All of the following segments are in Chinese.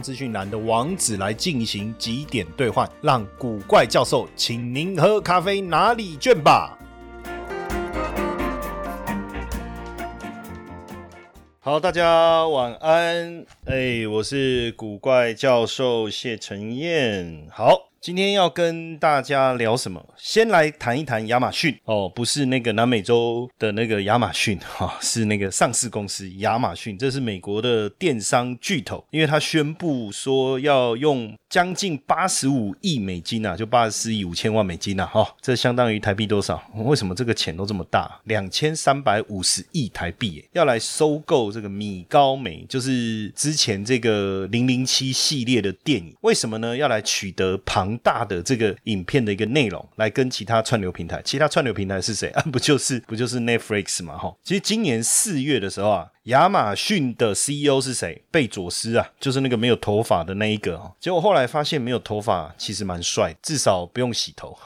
资讯栏的网址来进行几点兑换，让古怪教授请您喝咖啡哪里卷吧。好，大家晚安。哎，我是古怪教授谢承彦。好。今天要跟大家聊什么？先来谈一谈亚马逊哦，不是那个南美洲的那个亚马逊哈，是那个上市公司亚马逊，这是美国的电商巨头，因为他宣布说要用将近八十五亿美金啊，就八十四亿五千万美金呐，哈，这相当于台币多少？为什么这个钱都这么大？两千三百五十亿台币，要来收购这个米高梅，就是之前这个零零七系列的电影，为什么呢？要来取得庞。大的这个影片的一个内容来跟其他串流平台，其他串流平台是谁啊？不就是不就是 Netflix 嘛？哈，其实今年四月的时候啊。亚马逊的 CEO 是谁？贝佐斯啊，就是那个没有头发的那一个哦。结果后来发现没有头发其实蛮帅，至少不用洗头。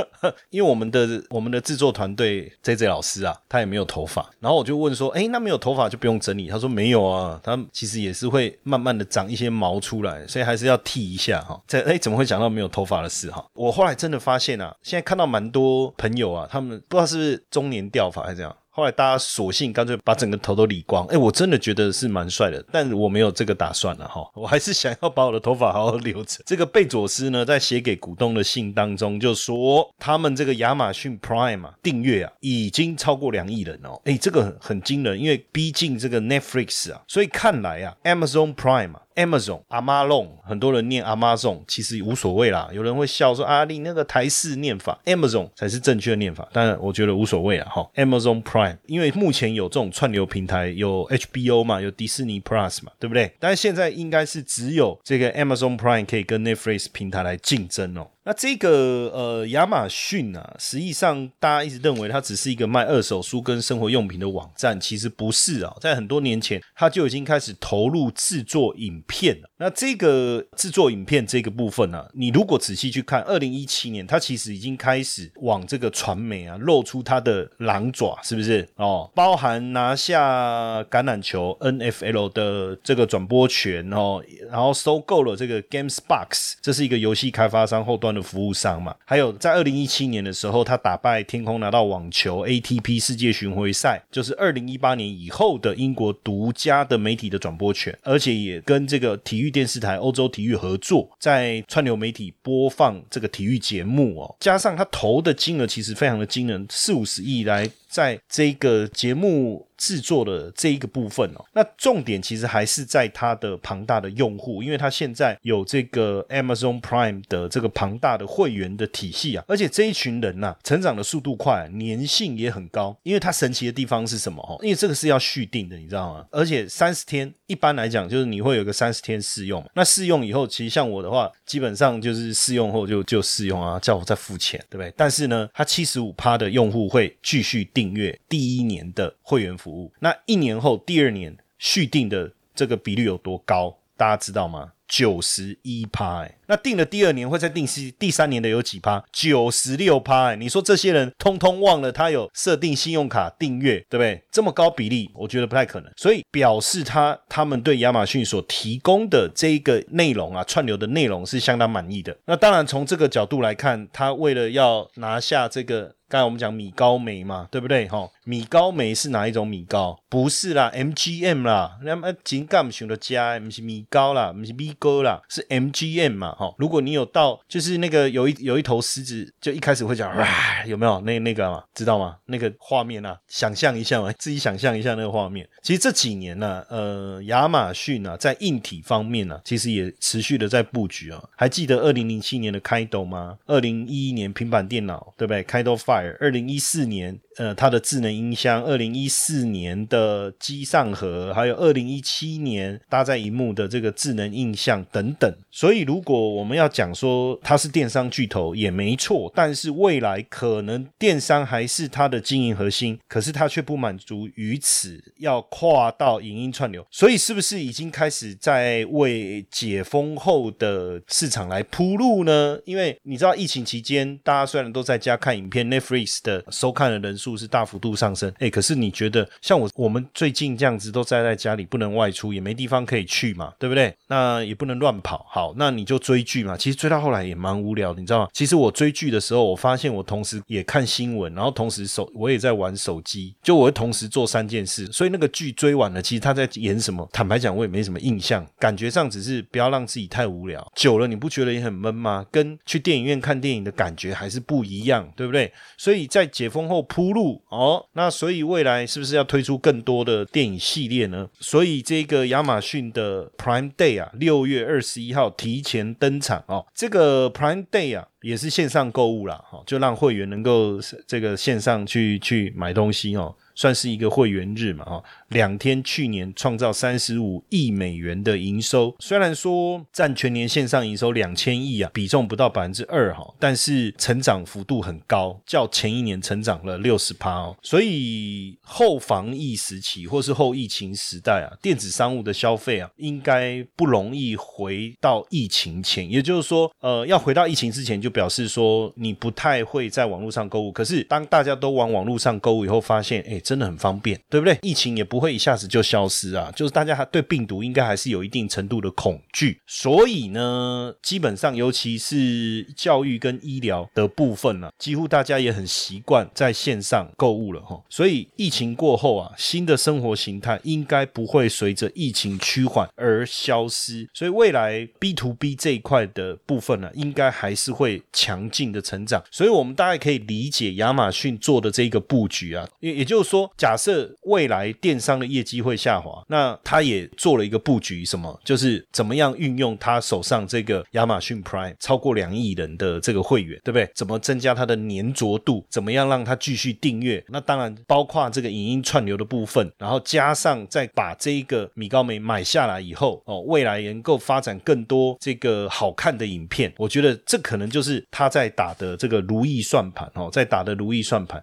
因为我们的我们的制作团队 J J 老师啊，他也没有头发。然后我就问说，哎，那没有头发就不用整理？他说没有啊，他其实也是会慢慢的长一些毛出来，所以还是要剃一下哈。这哎，怎么会讲到没有头发的事哈？我后来真的发现啊，现在看到蛮多朋友啊，他们不知道是不是中年掉发还是怎样。后来大家索性干脆把整个头都理光，哎，我真的觉得是蛮帅的，但我没有这个打算了哈，我还是想要把我的头发好好留着。这个贝佐斯呢，在写给股东的信当中就说，他们这个亚马逊 Prime 啊，订阅啊，已经超过两亿人哦，哎，这个很惊人，因为逼近这个 Netflix 啊，所以看来啊，Amazon Prime 啊。Amazon、Amazon，很多人念 Amazon，其实无所谓啦。有人会笑说：“阿你那个台式念法，Amazon 才是正确的念法。”但我觉得无所谓啊。哈，Amazon Prime，因为目前有这种串流平台，有 HBO 嘛，有迪士尼 Plus 嘛，对不对？但是现在应该是只有这个 Amazon Prime 可以跟 Netflix 平台来竞争哦。那这个呃，亚马逊啊，实际上大家一直认为它只是一个卖二手书跟生活用品的网站，其实不是啊。在很多年前，它就已经开始投入制作影片了。那这个制作影片这个部分呢，你如果仔细去看，二零一七年，它其实已经开始往这个传媒啊露出它的狼爪，是不是哦？包含拿下橄榄球 NFL 的这个转播权哦，然后收购了这个 GamesBox，这是一个游戏开发商后端。的服务商嘛，还有在二零一七年的时候，他打败天空拿到网球 ATP 世界巡回赛，就是二零一八年以后的英国独家的媒体的转播权，而且也跟这个体育电视台欧洲体育合作，在串流媒体播放这个体育节目哦，加上他投的金额其实非常的惊人，四五十亿来在这个节目。制作的这一个部分哦，那重点其实还是在它的庞大的用户，因为它现在有这个 Amazon Prime 的这个庞大的会员的体系啊，而且这一群人呐，成长的速度快，粘性也很高。因为它神奇的地方是什么？哦，因为这个是要续订的，你知道吗？而且三十天，一般来讲就是你会有个三十天试用，那试用以后，其实像我的话，基本上就是试用后就就试用啊，叫我再付钱，对不对？但是呢，它七十五趴的用户会继续订订阅第一年的会员服。务那一年后第二年续订的这个比率有多高？大家知道吗？九十一趴哎，那订了第二年会再订第第三年的有几趴？九十六趴哎，你说这些人通通忘了他有设定信用卡订阅，对不对？这么高比例，我觉得不太可能。所以表示他他们对亚马逊所提供的这一个内容啊，串流的内容是相当满意的。那当然从这个角度来看，他为了要拿下这个。刚才我们讲米高梅嘛，对不对？哈，米高梅是哪一种米高？不是啦，MGM 啦，那么金干熊的加，不是米高啦，不是米高啦，是 MGM 嘛，哈。如果你有到，就是那个有一有一头狮子，就一开始会讲，哇，有没有那那个嘛？知道吗？那个画面啊，想象一下嘛，自己想象一下那个画面。其实这几年呢，呃，亚马逊啊，在硬体方面呢，其实也持续的在布局啊。还记得二零零七年的开斗吗？二零一一年平板电脑，对不对？开斗 Fire。二零一四年，呃，它的智能音箱，二零一四年的机上盒，还有二零一七年搭载荧幕的这个智能印象等等。所以，如果我们要讲说它是电商巨头也没错，但是未来可能电商还是它的经营核心，可是它却不满足于此，要跨到影音串流。所以，是不是已经开始在为解封后的市场来铺路呢？因为你知道，疫情期间大家虽然都在家看影片，Netflix 的收看的人数是大幅度上升，哎，可是你觉得像我我们最近这样子都待在家里，不能外出，也没地方可以去嘛，对不对？那也不能乱跑，好，那你就追剧嘛。其实追到后来也蛮无聊，你知道吗？其实我追剧的时候，我发现我同时也看新闻，然后同时手我也在玩手机，就我会同时做三件事。所以那个剧追完了，其实他在演什么？坦白讲，我也没什么印象，感觉上只是不要让自己太无聊。久了你不觉得也很闷吗？跟去电影院看电影的感觉还是不一样，对不对？所以在解封后铺路哦，那所以未来是不是要推出更多的电影系列呢？所以这个亚马逊的 Prime Day 啊，六月二十一号提前登场哦。这个 Prime Day 啊，也是线上购物啦，哈，就让会员能够这个线上去去买东西哦。算是一个会员日嘛，哈，两天去年创造三十五亿美元的营收，虽然说占全年线上营收两千亿啊，比重不到百分之二哈，但是成长幅度很高，较前一年成长了六十趴哦。所以后防疫时期或是后疫情时代啊，电子商务的消费啊，应该不容易回到疫情前。也就是说，呃，要回到疫情之前，就表示说你不太会在网络上购物。可是当大家都往网络上购物以后，发现哎。真的很方便，对不对？疫情也不会一下子就消失啊，就是大家还对病毒应该还是有一定程度的恐惧，所以呢，基本上尤其是教育跟医疗的部分呢，几乎大家也很习惯在线上购物了哈。所以疫情过后啊，新的生活形态应该不会随着疫情趋缓而消失，所以未来 B to B 这一块的部分呢，应该还是会强劲的成长。所以我们大概可以理解亚马逊做的这个布局啊，也也就说。假设未来电商的业绩会下滑，那他也做了一个布局，什么？就是怎么样运用他手上这个亚马逊 Prime 超过两亿人的这个会员，对不对？怎么增加他的粘着度？怎么样让他继续订阅？那当然包括这个影音串流的部分，然后加上再把这一个米高梅买下来以后，哦，未来能够发展更多这个好看的影片，我觉得这可能就是他在打的这个如意算盘哦，在打的如意算盘。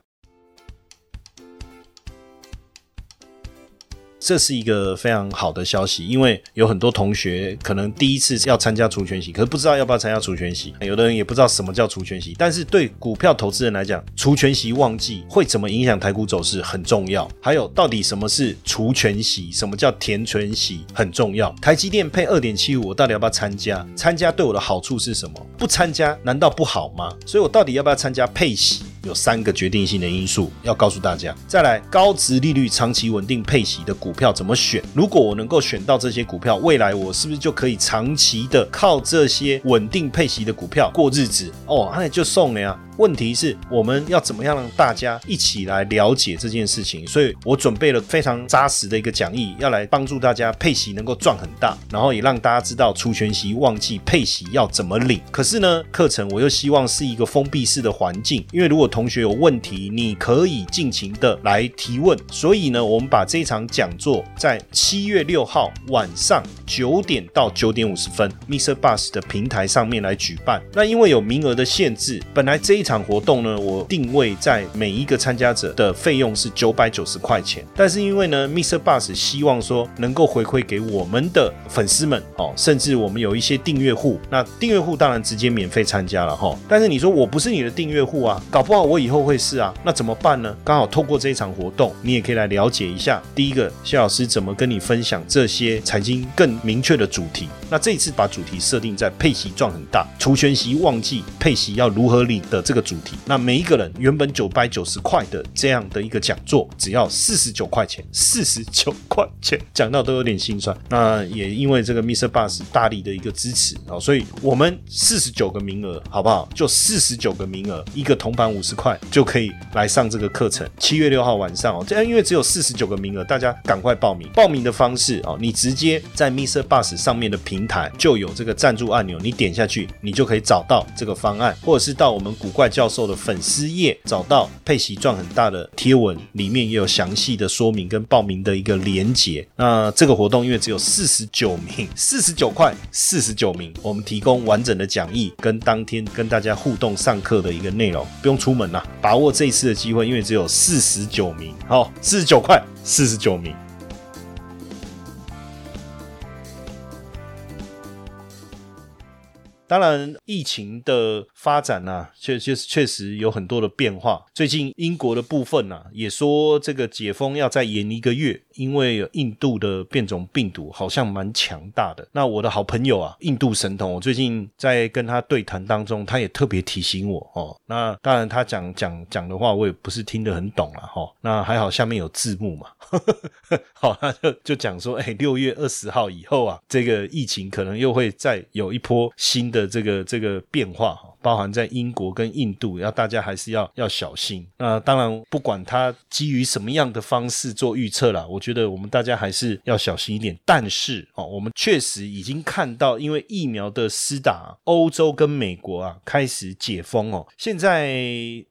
这是一个非常好的消息，因为有很多同学可能第一次要参加除权息，可是不知道要不要参加除权息。有的人也不知道什么叫除权息，但是对股票投资人来讲，除权息旺季会怎么影响台股走势很重要。还有，到底什么是除权息，什么叫填权息很重要。台积电配二点七五，我到底要不要参加？参加对我的好处是什么？不参加难道不好吗？所以我到底要不要参加配息？有三个决定性的因素要告诉大家。再来，高值利率、长期稳定配息的股票怎么选？如果我能够选到这些股票，未来我是不是就可以长期的靠这些稳定配息的股票过日子？哦，那就送了呀。问题是我们要怎么样让大家一起来了解这件事情？所以我准备了非常扎实的一个讲义，要来帮助大家配息能够赚很大，然后也让大家知道除权息旺季配息要怎么领。可是呢，课程我又希望是一个封闭式的环境，因为如果同学有问题，你可以尽情的来提问。所以呢，我们把这场讲座在七月六号晚上九点到九点五十分，Mr. Bus 的平台上面来举办。那因为有名额的限制，本来这一场活动呢，我定位在每一个参加者的费用是九百九十块钱，但是因为呢，Mr. Bus 希望说能够回馈给我们的粉丝们哦，甚至我们有一些订阅户，那订阅户当然直接免费参加了哈。但是你说我不是你的订阅户啊，搞不好我以后会是啊，那怎么办呢？刚好透过这一场活动，你也可以来了解一下，第一个谢老师怎么跟你分享这些财经更明确的主题。那这一次把主题设定在配息赚很大，除权息旺季配息要如何领的这个。个主题，那每一个人原本九百九十块的这样的一个讲座，只要四十九块钱，四十九块钱讲到都有点心酸。那也因为这个 Mr. Bus 大力的一个支持啊，所以我们四十九个名额，好不好？就四十九个名额，一个铜板五十块就可以来上这个课程。七月六号晚上哦，这样因为只有四十九个名额，大家赶快报名。报名的方式啊，你直接在 Mr. Bus 上面的平台就有这个赞助按钮，你点下去，你就可以找到这个方案，或者是到我们古怪。教授的粉丝页找到佩奇赚很大的贴文，里面也有详细的说明跟报名的一个连结。那这个活动因为只有四十九名，四十九块，四十九名，我们提供完整的讲义跟当天跟大家互动上课的一个内容，不用出门啦，把握这一次的机会，因为只有四十九名，好，四十九块，四十九名。当然，疫情的发展呢，确确确实有很多的变化。最近英国的部分呢，也说这个解封要再延一个月，因为印度的变种病毒好像蛮强大的。那我的好朋友啊，印度神童，我最近在跟他对谈当中，他也特别提醒我哦。那当然，他讲讲讲的话，我也不是听得很懂了哈。那还好，下面有字幕嘛。好，他就就讲说，哎，六月二十号以后啊，这个疫情可能又会再有一波新的的这个这个变化哈。包含在英国跟印度，要大家还是要要小心。那当然，不管它基于什么样的方式做预测啦，我觉得我们大家还是要小心一点。但是哦，我们确实已经看到，因为疫苗的施打，欧洲跟美国啊开始解封哦。现在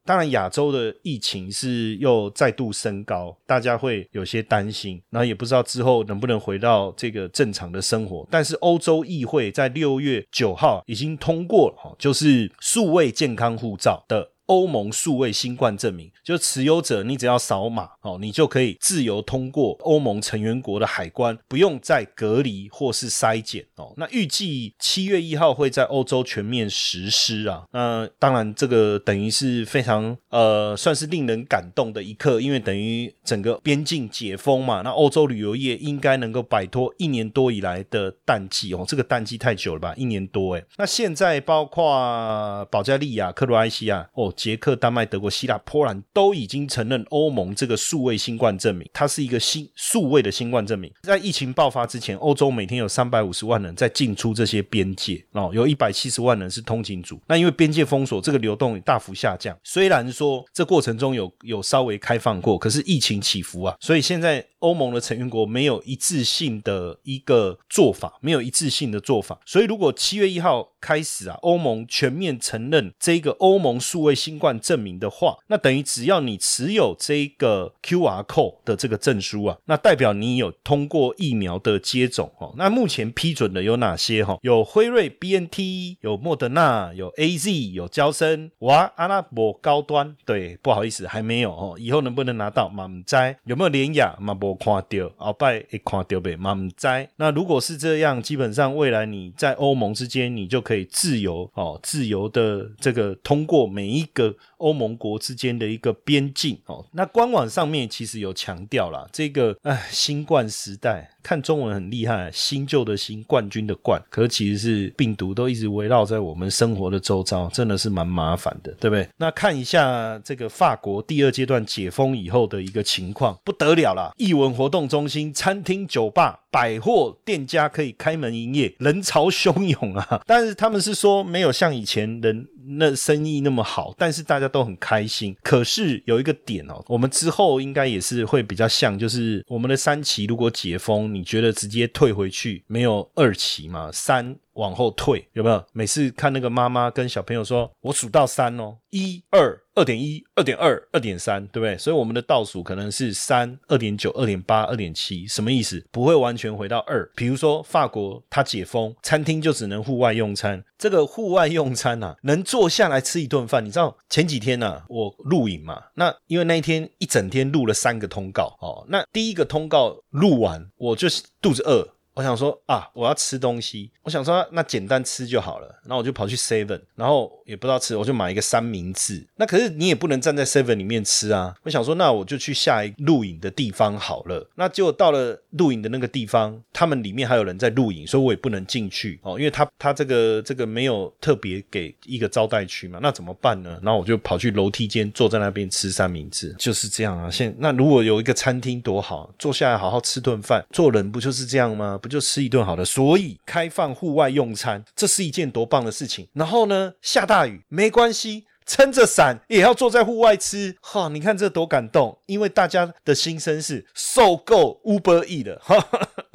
当然亚洲的疫情是又再度升高，大家会有些担心。然后也不知道之后能不能回到这个正常的生活。但是欧洲议会在六月九号已经通过了，就是。数位健康护照的。欧盟数位新冠证明，就持有者你只要扫码哦，你就可以自由通过欧盟成员国的海关，不用再隔离或是筛检哦。那预计七月一号会在欧洲全面实施啊。那当然，这个等于是非常呃，算是令人感动的一刻，因为等于整个边境解封嘛。那欧洲旅游业应该能够摆脱一年多以来的淡季哦，这个淡季太久了吧，一年多哎。那现在包括保加利亚、克罗埃西亚哦。捷克、丹麦、德国、希腊、波兰都已经承认欧盟这个数位新冠证明，它是一个新数位的新冠证明。在疫情爆发之前，欧洲每天有三百五十万人在进出这些边界哦，有一百七十万人是通勤族。那因为边界封锁，这个流动大幅下降。虽然说这过程中有有稍微开放过，可是疫情起伏啊，所以现在欧盟的成员国没有一致性的一个做法，没有一致性的做法。所以如果七月一号开始啊，欧盟全面承认这个欧盟数位新冠证明的话，那等于只要你持有这个 QR code 的这个证书啊，那代表你有通过疫苗的接种哦。那目前批准的有哪些哈？有辉瑞、BNT，有莫德纳，有 AZ，有交生。哇，阿拉伯高端，对，不好意思，还没有哦。以后能不能拿到？满摘有没有连雅？嘛无看到，鳌拜会看到呗，满摘。那如果是这样，基本上未来你在欧盟之间，你就可以自由哦，自由的这个通过每一个。欧盟国之间的一个边境哦，那官网上面其实有强调了这个，哎，新冠时代看中文很厉害，新旧的新冠军的冠，可其实是病毒都一直围绕在我们生活的周遭，真的是蛮麻烦的，对不对？那看一下这个法国第二阶段解封以后的一个情况，不得了了，艺文活动中心、餐厅、酒吧、百货店家可以开门营业，人潮汹涌啊！但是他们是说没有像以前人。那生意那么好，但是大家都很开心。可是有一个点哦，我们之后应该也是会比较像，就是我们的三期如果解封，你觉得直接退回去没有二期吗？三。往后退有没有？每次看那个妈妈跟小朋友说：“我数到三哦，一二二点一，二点二，二点三，对不对？”所以我们的倒数可能是三、二点九、二点八、二点七，什么意思？不会完全回到二。比如说法国，它解封，餐厅就只能户外用餐。这个户外用餐呐，能坐下来吃一顿饭。你知道前几天呢，我录影嘛？那因为那一天一整天录了三个通告哦。那第一个通告录完，我就是肚子饿。我想说啊，我要吃东西。我想说那简单吃就好了。然后我就跑去 Seven，然后也不知道吃，我就买一个三明治。那可是你也不能站在 Seven 里面吃啊。我想说那我就去下一录影的地方好了。那结果到了录影的那个地方，他们里面还有人在录影，所以我也不能进去哦，因为他他这个这个没有特别给一个招待区嘛。那怎么办呢？然后我就跑去楼梯间坐在那边吃三明治，就是这样啊。现那如果有一个餐厅多好，坐下来好好吃顿饭，做人不就是这样吗？不就吃一顿好的，所以开放户外用餐，这是一件多棒的事情。然后呢，下大雨没关系，撑着伞也要坐在户外吃。哈，你看这多感动，因为大家的心声是受够 Uber E 的。哈，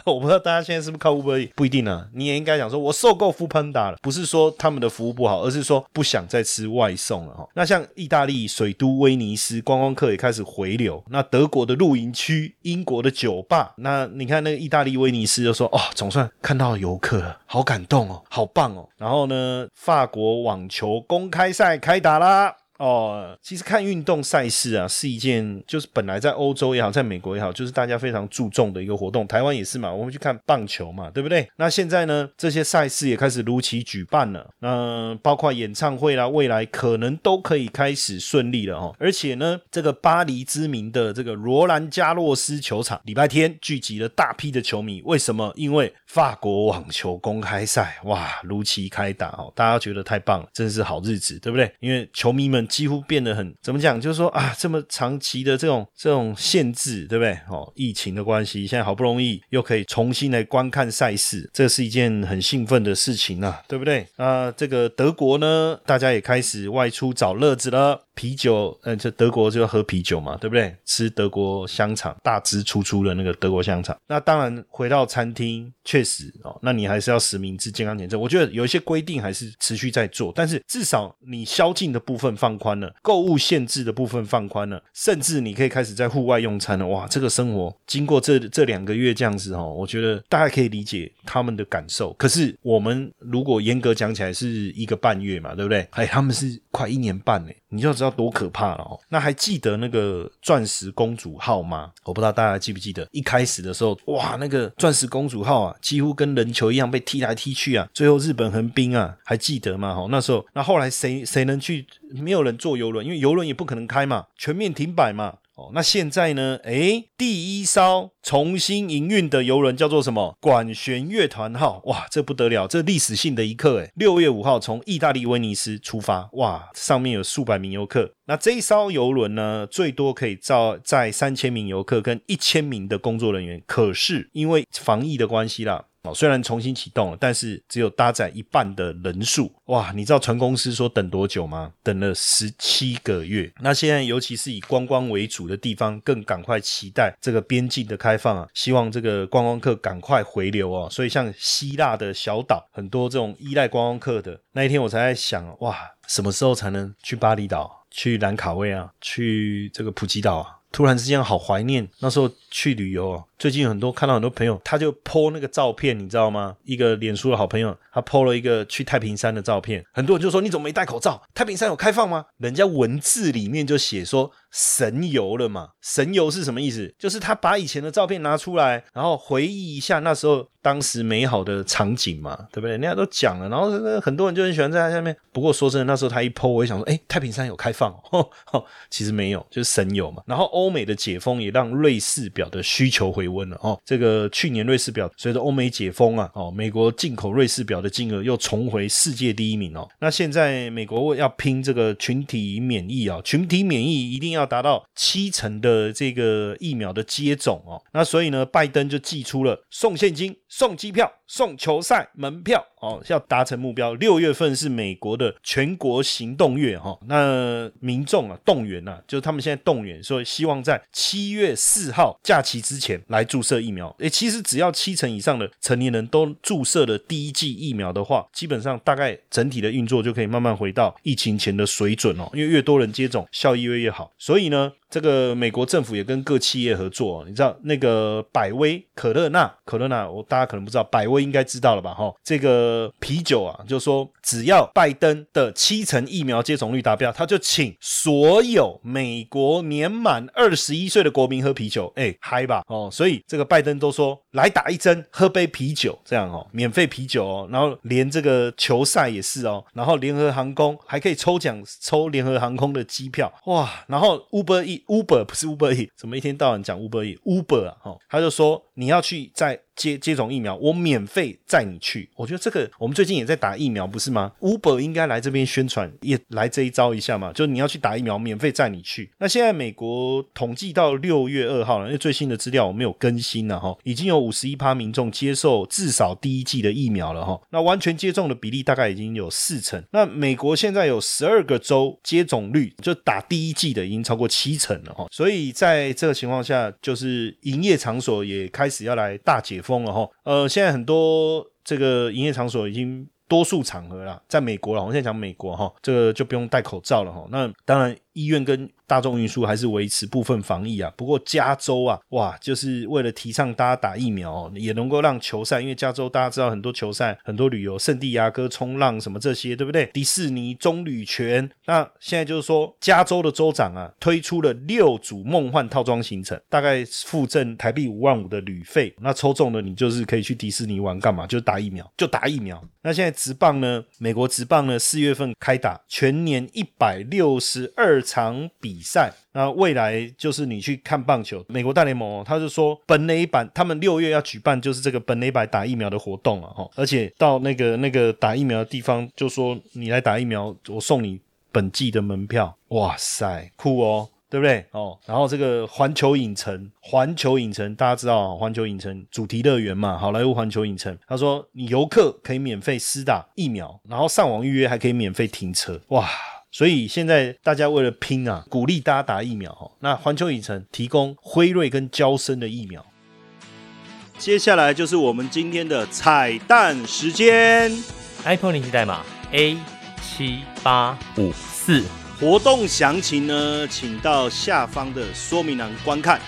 我不知道大家现在是不是靠 Uber，不一定啊。你也应该讲说，我受够 Foodpanda 了，不是说他们的服务不好，而是说不想再吃外送了哈。那像意大利水都威尼斯，观光客也开始回流。那德国的露营区，英国的酒吧，那你看那个意大利威尼斯就说，哦，总算看到游客了，好感动哦，好棒哦。然后呢，法国网球公开赛开打啦。哦，其实看运动赛事啊，是一件就是本来在欧洲也好，在美国也好，就是大家非常注重的一个活动。台湾也是嘛，我们去看棒球嘛，对不对？那现在呢，这些赛事也开始如期举办了。那包括演唱会啦，未来可能都可以开始顺利了哦。而且呢，这个巴黎知名的这个罗兰加洛斯球场，礼拜天聚集了大批的球迷。为什么？因为法国网球公开赛哇，如期开打哦，大家觉得太棒了，真是好日子，对不对？因为球迷们。几乎变得很怎么讲？就是说啊，这么长期的这种这种限制，对不对？哦，疫情的关系，现在好不容易又可以重新来观看赛事，这是一件很兴奋的事情啊，对不对？那这个德国呢，大家也开始外出找乐子了。啤酒，嗯，这德国就要喝啤酒嘛，对不对？吃德国香肠，大支粗粗的那个德国香肠。那当然，回到餐厅，确实哦，那你还是要实名制健康检测。我觉得有一些规定还是持续在做，但是至少你宵禁的部分放宽了，购物限制的部分放宽了，甚至你可以开始在户外用餐了。哇，这个生活经过这这两个月这样子哦，我觉得大家可以理解他们的感受。可是我们如果严格讲起来是一个半月嘛，对不对？哎，他们是快一年半呢。你就知道多可怕了哦！那还记得那个钻石公主号吗？我不知道大家记不记得，一开始的时候，哇，那个钻石公主号啊，几乎跟人球一样被踢来踢去啊，最后日本横滨啊，还记得吗？哈，那时候，那后来谁谁能去？没有人坐游轮，因为游轮也不可能开嘛，全面停摆嘛。哦那现在呢？诶，第一艘重新营运的游轮叫做什么？管弦乐团号。哇，这不得了，这历史性的一刻诶。六月五号从意大利威尼斯出发，哇，上面有数百名游客。那这一艘游轮呢，最多可以载载三千名游客跟一千名的工作人员。可是因为防疫的关系啦。哦，虽然重新启动了，但是只有搭载一半的人数。哇，你知道船公司说等多久吗？等了十七个月。那现在尤其是以观光为主的地方，更赶快期待这个边境的开放啊！希望这个观光客赶快回流哦。所以像希腊的小岛，很多这种依赖观光客的那一天，我才在想，哇，什么时候才能去巴厘岛、去兰卡威啊、去这个普吉岛啊？突然之间好怀念那时候去旅游哦。最近很多看到很多朋友，他就 po 那个照片，你知道吗？一个脸书的好朋友，他 po 了一个去太平山的照片。很多人就说：“你怎么没戴口罩？太平山有开放吗？”人家文字里面就写说。神游了嘛？神游是什么意思？就是他把以前的照片拿出来，然后回忆一下那时候当时美好的场景嘛，对不对？人家都讲了，然后很多人就很喜欢在他下面。不过说真的，那时候他一 PO，我也想说，哎，太平山有开放，其实没有，就是神游嘛。然后欧美的解封也让瑞士表的需求回温了哦。这个去年瑞士表随着欧美解封啊，哦，美国进口瑞士表的金额又重回世界第一名哦。那现在美国要拼这个群体免疫啊，群体免疫一定要。达到七成的这个疫苗的接种哦，那所以呢，拜登就寄出了送现金、送机票、送球赛门票哦，要达成目标。六月份是美国的全国行动月哈，那民众啊动员呐，就是他们现在动员，说希望在七月四号假期之前来来注射疫苗。诶，其实只要七成以上的成年人都注射了第一剂疫苗的话，基本上大概整体的运作就可以慢慢回到疫情前的水准哦，因为越多人接种，效益越越好。所以呢。这个美国政府也跟各企业合作，你知道那个百威可乐娜，可乐娜，我大家可能不知道，百威应该知道了吧？哈，这个啤酒啊，就说只要拜登的七成疫苗接种率达标，他就请所有美国年满二十一岁的国民喝啤酒，哎，嗨吧，哦，所以这个拜登都说来打一针，喝杯啤酒，这样哦，免费啤酒哦，然后连这个球赛也是哦，然后联合航空还可以抽奖抽联合航空的机票，哇，然后 Uber E。Uber 不是 Uber E，怎么一天到晚讲 Uber E？Uber 啊，哈，他就说你要去在。接接种疫苗，我免费载你去。我觉得这个我们最近也在打疫苗，不是吗？Uber 应该来这边宣传，也来这一招一下嘛。就你要去打疫苗，免费载你去。那现在美国统计到六月二号了，因为最新的资料我没有更新了哈，已经有五十一趴民众接受至少第一剂的疫苗了哈。那完全接种的比例大概已经有四成。那美国现在有十二个州接种率就打第一剂的已经超过七成了哈。所以在这个情况下，就是营业场所也开始要来大解封。封了哈。呃，现在很多这个营业场所已经。多数场合了，在美国了，我现在讲美国哈，这个就不用戴口罩了哈。那当然，医院跟大众运输还是维持部分防疫啊。不过加州啊，哇，就是为了提倡大家打疫苗，也能够让球赛，因为加州大家知道很多球赛、很多旅游，圣地亚哥冲浪什么这些，对不对？迪士尼、棕榈泉，那现在就是说，加州的州长啊，推出了六组梦幻套装行程，大概附赠台币五万五的旅费。那抽中了，你就是可以去迪士尼玩，干嘛？就打疫苗，就打疫苗。那现在职棒呢？美国职棒呢？四月份开打，全年一百六十二场比赛。那未来就是你去看棒球，美国大联盟，哦他就说本垒板，他们六月要举办就是这个本垒板打疫苗的活动啊，哈，而且到那个那个打疫苗的地方，就说你来打疫苗，我送你本季的门票。哇塞，酷哦！对不对？哦，然后这个环球影城，环球影城大家知道，环球影城主题乐园嘛，好莱坞环球影城。他说，你游客可以免费施打疫苗，然后上网预约还可以免费停车，哇！所以现在大家为了拼啊，鼓励大家打疫苗。那环球影城提供辉瑞跟交生的疫苗。接下来就是我们今天的彩蛋时间，iPhone 联系代码 A 七八五四。活动详情呢，请到下方的说明栏观看。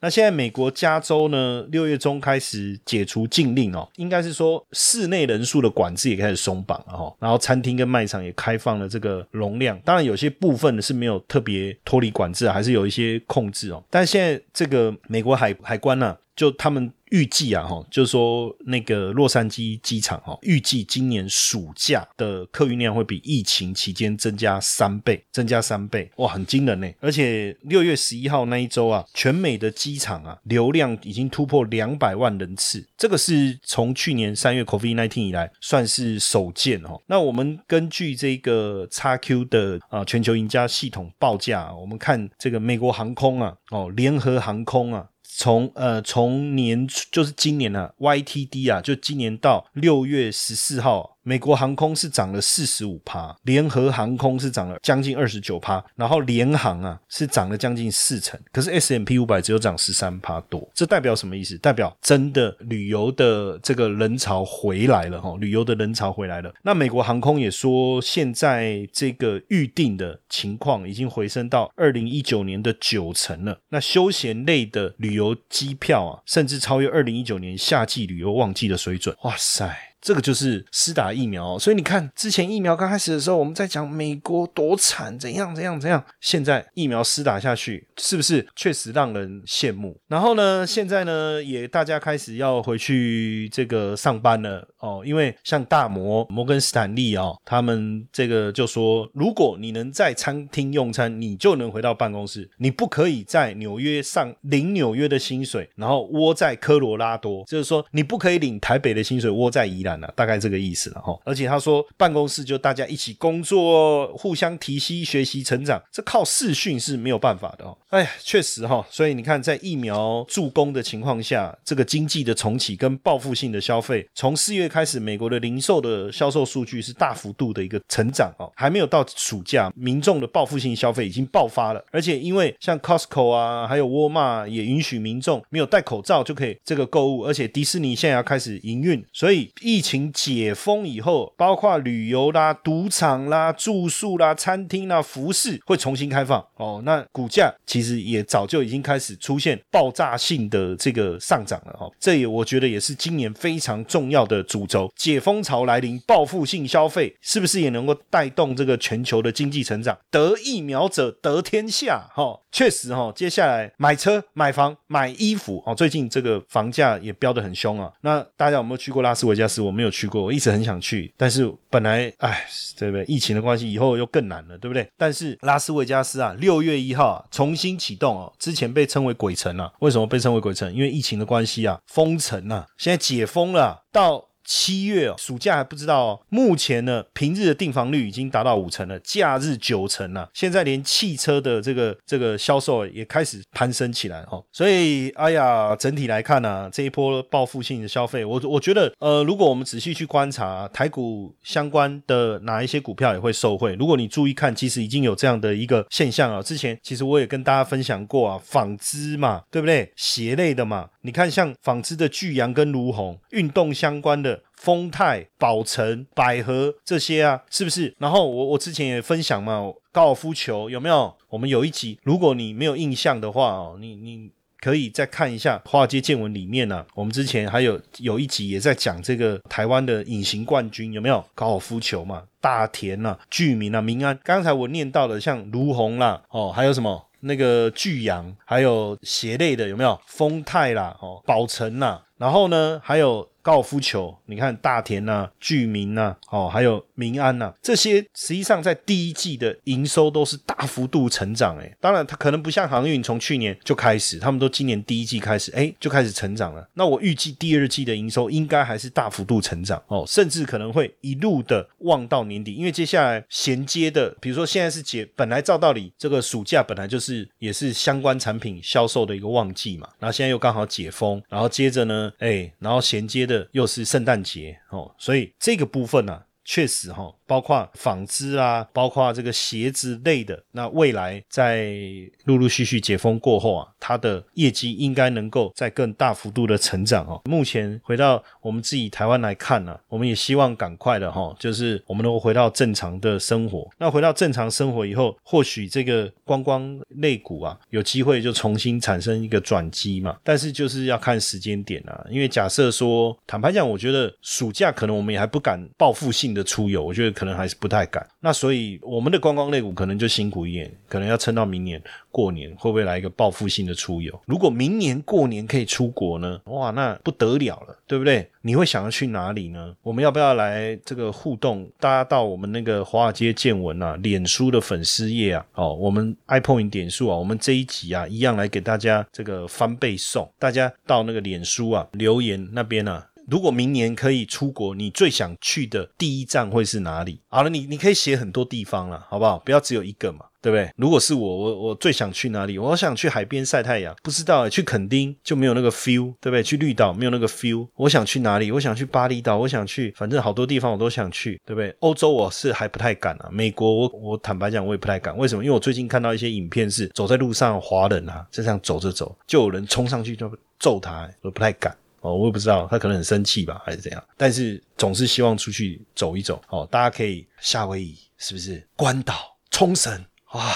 那现在美国加州呢，六月中开始解除禁令哦，应该是说室内人数的管制也开始松绑了哈，然后餐厅跟卖场也开放了这个容量，当然有些部分呢是没有特别脱离管制，还是有一些控制哦。但现在这个美国海海关呢，就他们。预计啊，哈，就是说那个洛杉矶机场哈，预计今年暑假的客运量会比疫情期间增加三倍，增加三倍，哇，很惊人呢！而且六月十一号那一周啊，全美的机场啊，流量已经突破两百万人次，这个是从去年三月 COVID nineteen 以来算是首见哦。那我们根据这个 XQ 的啊全球赢家系统报价，我们看这个美国航空啊，哦，联合航空啊。从呃从年就是今年呢，YTD 啊，就今年到六月十四号。美国航空是涨了四十五趴，联合航空是涨了将近二十九趴，然后联航啊是涨了将近四成，可是 S M P 五百只有涨十三趴多，这代表什么意思？代表真的旅游的这个人潮回来了哈，旅游的人潮回来了。那美国航空也说，现在这个预定的情况已经回升到二零一九年的九成了。那休闲类的旅游机票啊，甚至超越二零一九年夏季旅游旺季的水准。哇塞！这个就是施打疫苗，所以你看，之前疫苗刚开始的时候，我们在讲美国多惨，怎样怎样怎样。现在疫苗施打下去，是不是确实让人羡慕？然后呢，现在呢，也大家开始要回去这个上班了哦，因为像大摩摩根斯坦利哦，他们这个就说，如果你能在餐厅用餐，你就能回到办公室，你不可以在纽约上领纽约的薪水，然后窝在科罗拉多，就是说你不可以领台北的薪水，窝在宜兰。大概这个意思了哈，而且他说办公室就大家一起工作，互相提息、学习、成长，这靠视讯是没有办法的哦。哎，确实哈，所以你看，在疫苗助攻的情况下，这个经济的重启跟报复性的消费，从四月开始，美国的零售的销售数据是大幅度的一个成长哦，还没有到暑假，民众的报复性消费已经爆发了，而且因为像 Costco 啊，还有沃尔玛也允许民众没有戴口罩就可以这个购物，而且迪士尼现在要开始营运，所以疫疫情解封以后，包括旅游啦、赌场啦、住宿啦、餐厅啦、服饰会重新开放哦。那股价其实也早就已经开始出现爆炸性的这个上涨了哈。这也我觉得也是今年非常重要的主轴。解封潮来临，报复性消费是不是也能够带动这个全球的经济成长？得疫苗者得天下哈。确实哈，接下来买车、买房、买衣服哦，最近这个房价也飙得很凶啊。那大家有没有去过拉斯维加斯？我没有去过，我一直很想去，但是本来哎，对不对？疫情的关系，以后又更难了，对不对？但是拉斯维加斯啊，六月一号啊重新启动哦，之前被称为鬼城啊，为什么被称为鬼城？因为疫情的关系啊，封城啊，现在解封了，到。七月哦，暑假还不知道哦。目前呢，平日的订房率已经达到五成了，假日九成了。现在连汽车的这个这个销售也开始攀升起来哦。所以，哎呀，整体来看呢，这一波报复性的消费，我我觉得，呃，如果我们仔细去观察台股相关的哪一些股票也会受惠。如果你注意看，其实已经有这样的一个现象啊。之前其实我也跟大家分享过啊，纺织嘛，对不对？鞋类的嘛，你看像纺织的巨阳跟卢红，运动相关的。丰泰、宝成、百合这些啊，是不是？然后我我之前也分享嘛，高尔夫球有没有？我们有一集，如果你没有印象的话哦，你你可以再看一下《华尔街见闻》里面呢，我们之前还有有一集也在讲这个台湾的隐形冠军有没有？高尔夫球嘛，大田呐、巨民啊、民安。刚才我念到的像卢红啦，哦，还有什么那个巨阳，还有鞋类的有没有？丰泰啦，哦，宝成啦，然后呢还有。高尔夫球，你看大田呐、居民呐，哦，还有民安呐，这些实际上在第一季的营收都是大幅度成长，诶，当然它可能不像航运从去年就开始，他们都今年第一季开始，哎，就开始成长了。那我预计第二季的营收应该还是大幅度成长哦，甚至可能会一路的旺到年底，因为接下来衔接的，比如说现在是解，本来照道理这个暑假本来就是也是相关产品销售的一个旺季嘛，然后现在又刚好解封，然后接着呢，哎，然后衔接的。又是圣诞节哦，所以这个部分呢，确实哈。包括纺织啊，包括这个鞋子类的，那未来在陆陆续续解封过后啊，它的业绩应该能够在更大幅度的成长哦。目前回到我们自己台湾来看呢，我们也希望赶快的哈，就是我们能够回到正常的生活。那回到正常生活以后，或许这个观光类股啊，有机会就重新产生一个转机嘛。但是就是要看时间点啊，因为假设说，坦白讲，我觉得暑假可能我们也还不敢报复性的的出游，我觉得。可能还是不太敢，那所以我们的观光类股可能就辛苦一点，可能要撑到明年过年，会不会来一个报复性的出游？如果明年过年可以出国呢？哇，那不得了了，对不对？你会想要去哪里呢？我们要不要来这个互动？大家到我们那个华尔街见闻啊，脸书的粉丝页啊，哦，我们 iPhone 点数啊，我们这一集啊，一样来给大家这个翻倍送，大家到那个脸书啊留言那边啊。如果明年可以出国，你最想去的第一站会是哪里？好了，你你可以写很多地方了，好不好？不要只有一个嘛，对不对？如果是我，我我最想去哪里？我想去海边晒太阳，不知道去垦丁就没有那个 feel，对不对？去绿岛没有那个 feel。我想去哪里？我想去巴厘岛，我想去，反正好多地方我都想去，对不对？欧洲我是还不太敢啊，美国我我坦白讲我也不太敢，为什么？因为我最近看到一些影片是走在路上，华人啊就这样走着走，就有人冲上去就揍他，我不太敢。哦，我也不知道，他可能很生气吧，还是怎样？但是总是希望出去走一走。哦，大家可以夏威夷，是不是？关岛、冲绳，哇，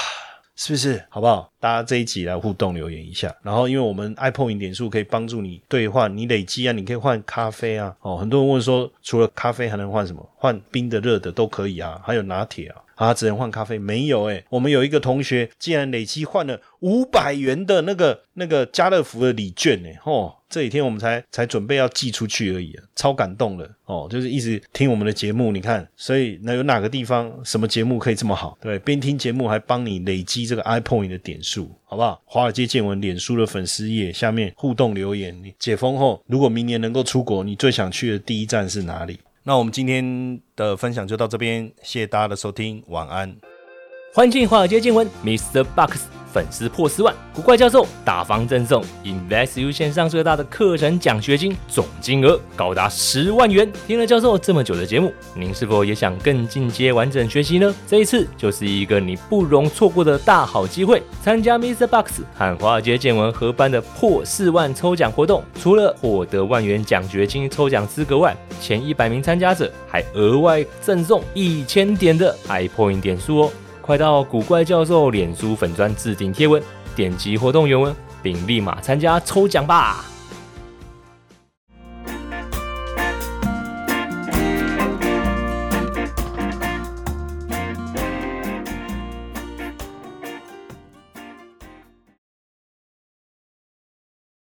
是不是？好不好？大家这一集来互动留言一下。然后，因为我们 iPhone 点数可以帮助你兑换，你累积啊，你可以换咖啡啊。哦，很多人问说，除了咖啡还能换什么？换冰的、热的都可以啊，还有拿铁啊。啊，只能换咖啡？没有诶，我们有一个同学竟然累积换了五百元的那个那个家乐福的礼券呢。哦，这几天我们才才准备要寄出去而已，超感动的哦。就是一直听我们的节目，你看，所以那有哪个地方什么节目可以这么好？对，边听节目还帮你累积这个 iPhone 的点数，好不好？华尔街见闻脸书的粉丝页下面互动留言，你解封后如果明年能够出国，你最想去的第一站是哪里？那我们今天的分享就到这边，谢谢大家的收听，晚安。欢迎华尔街见闻，Mr. Box。粉丝破四万，古怪教授大方赠送 InvestU 线上最大的课程奖学金，总金额高达十万元。听了教授这么久的节目，您是否也想更进阶完整学习呢？这一次就是一个你不容错过的大好机会，参加 Mr. Box 和华尔街见闻合办的破四万抽奖活动，除了获得万元奖学金抽奖资格外，前一百名参加者还额外赠送一千点的 iPoint 点数哦。快到古怪教授脸书粉砖置顶贴文，点击活动原文，并立马参加抽奖吧！